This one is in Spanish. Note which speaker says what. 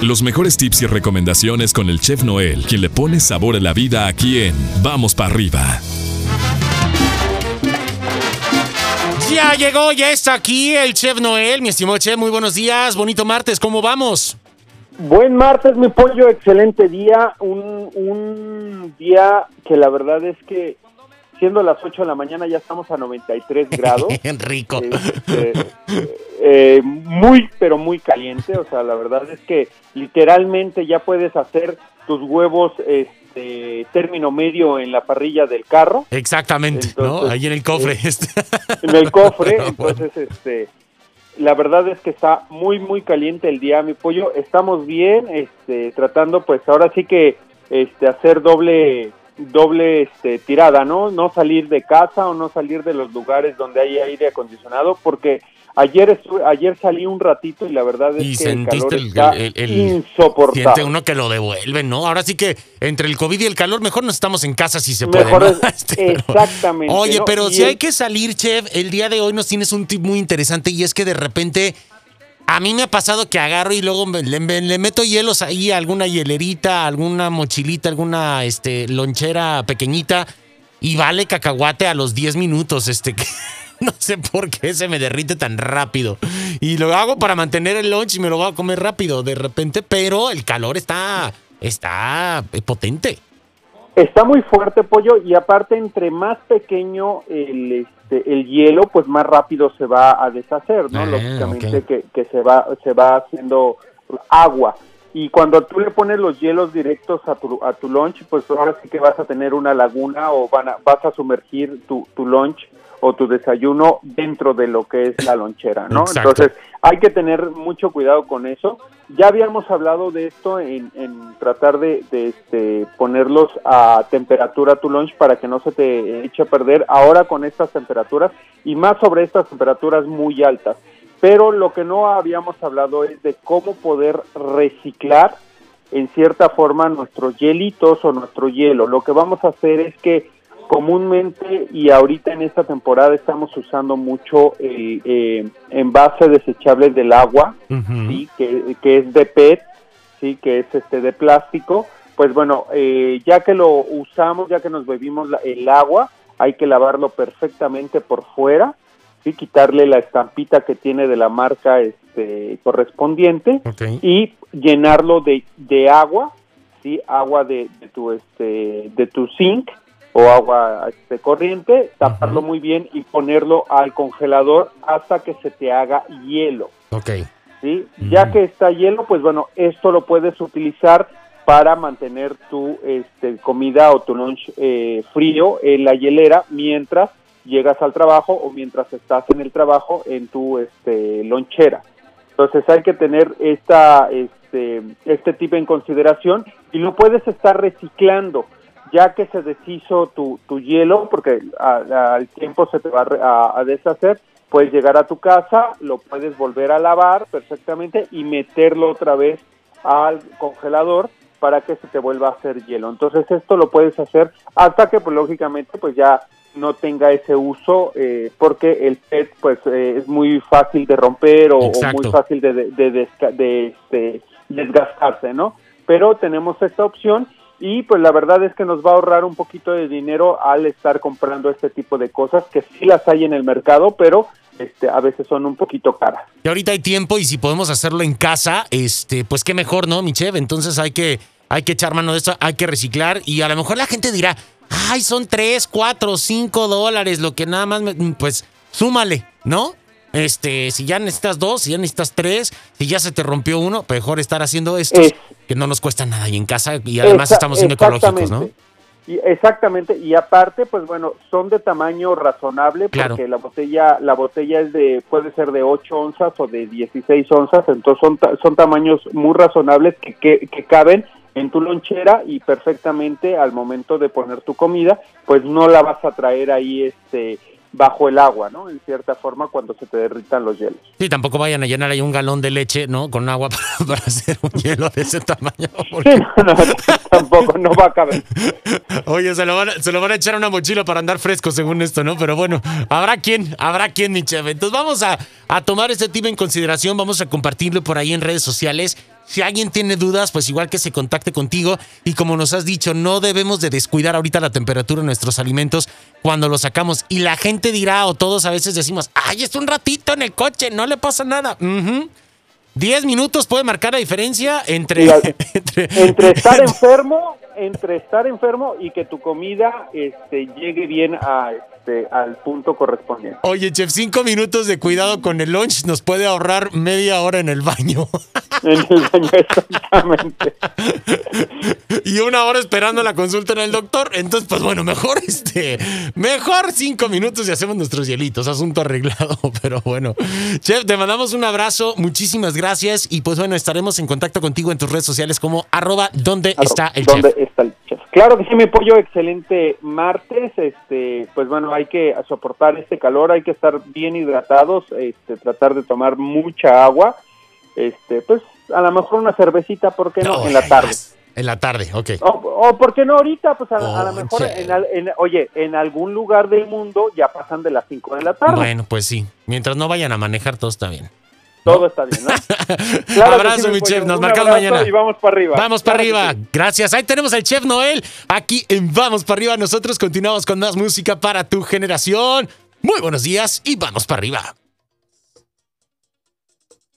Speaker 1: Los mejores tips y recomendaciones con el chef Noel, quien le pone sabor a la vida aquí en Vamos para arriba.
Speaker 2: Ya llegó, ya está aquí el chef Noel, mi estimado chef, muy buenos días, bonito martes, ¿cómo vamos?
Speaker 3: Buen martes, mi pollo, excelente día, un, un día que la verdad es que siendo las 8 de la mañana ya estamos a 93 grados.
Speaker 2: Rico.
Speaker 3: Este, eh, muy, pero muy caliente. O sea, la verdad es que literalmente ya puedes hacer tus huevos este, término medio en la parrilla del carro.
Speaker 2: Exactamente, ¿no? Ahí en el cofre.
Speaker 3: Eh, en el cofre. entonces, este la verdad es que está muy muy caliente el día mi pollo estamos bien este tratando pues ahora sí que este hacer doble doble este, tirada, ¿no? No salir de casa o no salir de los lugares donde hay aire acondicionado, porque ayer ayer salí un ratito y la verdad es que el calor está insoportable. Siente
Speaker 2: uno que lo devuelve, ¿no? Ahora sí que entre el COVID y el calor mejor no estamos en casa si se puede. ¿no?
Speaker 3: Este, exactamente.
Speaker 2: Oye, pero si hay que salir, chef, el día de hoy nos tienes un tip muy interesante y es que de repente a mí me ha pasado que agarro y luego le, meto hielos ahí, alguna hielerita, alguna mochilita, alguna este, lonchera pequeñita y vale cacahuate a los 10 minutos. Este, no sé por qué se me derrite tan rápido. Y lo hago para mantener el lunch y me lo voy a comer rápido de repente, pero el calor está, está potente.
Speaker 3: Está muy fuerte, pollo, y aparte, entre más pequeño el este, el hielo pues más rápido se va a deshacer, ¿no? Ah, Lógicamente que, que, se va se va haciendo agua y cuando tú le pones los hielos directos a tu, a tu lunch, pues ahora sí que vas a tener una laguna o van a, vas a sumergir tu, tu lunch o tu desayuno dentro de lo que es la lonchera, ¿no? Entonces hay que tener mucho cuidado con eso. Ya habíamos hablado de esto en, tratar de, este, ponerlos a temperatura tu lunch para que no se te eche a perder ahora con estas temperaturas y más sobre estas temperaturas muy altas. Pero lo que no habíamos hablado es de cómo poder reciclar en cierta forma nuestros hielitos o nuestro hielo. Lo que vamos a hacer es que comúnmente y ahorita en esta temporada estamos usando mucho el eh, envase desechable del agua, ¿sí? que, es de PET, sí, que es este de plástico. Pues bueno, eh, ya que lo usamos, ya que nos bebimos el agua, hay que lavarlo perfectamente por fuera, sí, quitarle la estampita que tiene de la marca este correspondiente y llenarlo de, de agua, sí, agua de, de tu este de tu zinc o agua este, corriente, taparlo muy bien y ponerlo al congelador hasta que se te haga hielo.
Speaker 2: Ok.
Speaker 3: ¿sí? Ya que está hielo, pues bueno, esto lo puedes utilizar para mantener tu este, comida o tu lunch eh, frío en la hielera mientras llegas al trabajo o mientras estás en el trabajo en tu este, lonchera. Entonces hay que tener esta, este, este tipo en consideración y lo puedes estar reciclando ya que se deshizo tu, tu hielo, porque al tiempo se te va a, deshacer, puedes llegar a tu casa, lo puedes volver a lavar perfectamente y meterlo otra vez al congelador para que se te vuelva a hacer hielo. Entonces esto lo puedes hacer hasta que pues lógicamente pues ya no tenga ese uso eh, porque el PET pues eh, es muy fácil de romper o, muy fácil de, de, de, de este, desgastarse, ¿no? Pero tenemos esta opción y pues la verdad es que nos va a ahorrar un poquito de dinero al estar comprando este tipo de cosas que sí las hay en el mercado, pero este, a veces son un poquito caras.
Speaker 2: Y ahorita hay tiempo y si podemos hacerlo en casa, este, pues qué mejor, ¿no, Michev? Entonces hay que, hay que echar mano de esto, hay que reciclar y a lo mejor la gente dirá, ay, son 3, 4, 5 dólares, lo que nada más, pues súmale, ¿no? Este, si ya necesitas dos, si ya necesitas tres, si ya se te rompió uno, mejor estar haciendo esto, que no nos cuesta nada y en casa y además estamos siendo ecológicos, ¿no?
Speaker 3: Y exactamente, y aparte, pues bueno, son de tamaño razonable porque la botella la botella es de puede ser de 8 onzas o de 16 onzas, entonces son, son tamaños muy razonables que, que, que caben en tu lonchera y perfectamente al momento de poner tu comida, pues no la vas a traer ahí este bajo el agua, ¿no? En cierta forma cuando se te derritan los hielos.
Speaker 2: Sí, tampoco vayan a llenar ahí un galón de leche, ¿no? Con agua para, hacer un hielo de ese tamaño.
Speaker 3: Sí, no, tampoco, no va a caber.
Speaker 2: Oye, se lo, van a, se lo van a echar a una mochila para andar fresco según esto, ¿no? Pero bueno, habrá quien, habrá quien, mi. Entonces vamos a, a tomar este tema en consideración, vamos a compartirlo por ahí en redes sociales Si alguien tiene dudas, pues igual que se contacte contigo. Y como nos has dicho, no debemos de descuidar ahorita la temperatura de nuestros alimentos cuando los sacamos. Y la gente dirá, o todos a veces decimos, ay, es un ratito en el coche, no le pasa nada. Ujú. Diez minutos puede marcar la diferencia entre,
Speaker 3: Mira,
Speaker 2: entre,
Speaker 3: entre estar enfermo, entre estar enfermo y que tu comida este, llegue bien a, este, al punto correspondiente.
Speaker 2: Oye, chef, cinco minutos de cuidado con el lunch nos puede ahorrar media hora en el baño.
Speaker 3: En el baño, exactamente.
Speaker 2: y una hora esperando la consulta en el doctor. Entonces, pues bueno, mejor este, mejor cinco minutos y hacemos nuestros hielitos. Asunto arreglado, pero bueno. Chef, te mandamos un abrazo, muchísimas gracias. Y pues bueno, estaremos en contacto contigo en tus redes sociales como arroba donde está el
Speaker 3: ¿Dónde
Speaker 2: chef.
Speaker 3: está el chef? Claro que sí, mi pollo, excelente martes. Este, pues bueno, hay que soportar este calor, hay que estar bien hidratados, este, tratar de tomar mucha agua. Este, pues a lo mejor una cervecita, ¿por qué no?
Speaker 2: No,
Speaker 3: en la tarde.
Speaker 2: En la tarde, ok.
Speaker 3: O, o ¿por qué no ahorita? Pues a, a lo
Speaker 2: Oh,
Speaker 3: mejor, en, oye, en algún lugar del mundo ya pasan de las 5 de la tarde.
Speaker 2: Bueno, pues sí. Mientras no vayan a manejar, todo está bien.
Speaker 3: Todo está bien, ¿no? Claro
Speaker 2: Abrazo,
Speaker 3: sí,
Speaker 2: mi chef. Nos marcamos mañana.
Speaker 3: Y vamos para arriba.
Speaker 2: Vamos para
Speaker 3: Claro
Speaker 2: arriba.
Speaker 3: sí.
Speaker 2: Gracias. Ahí tenemos al chef Noel. Aquí en Vamos para arriba. Nosotros continuamos con más música para tu generación. Muy buenos días y vamos para arriba.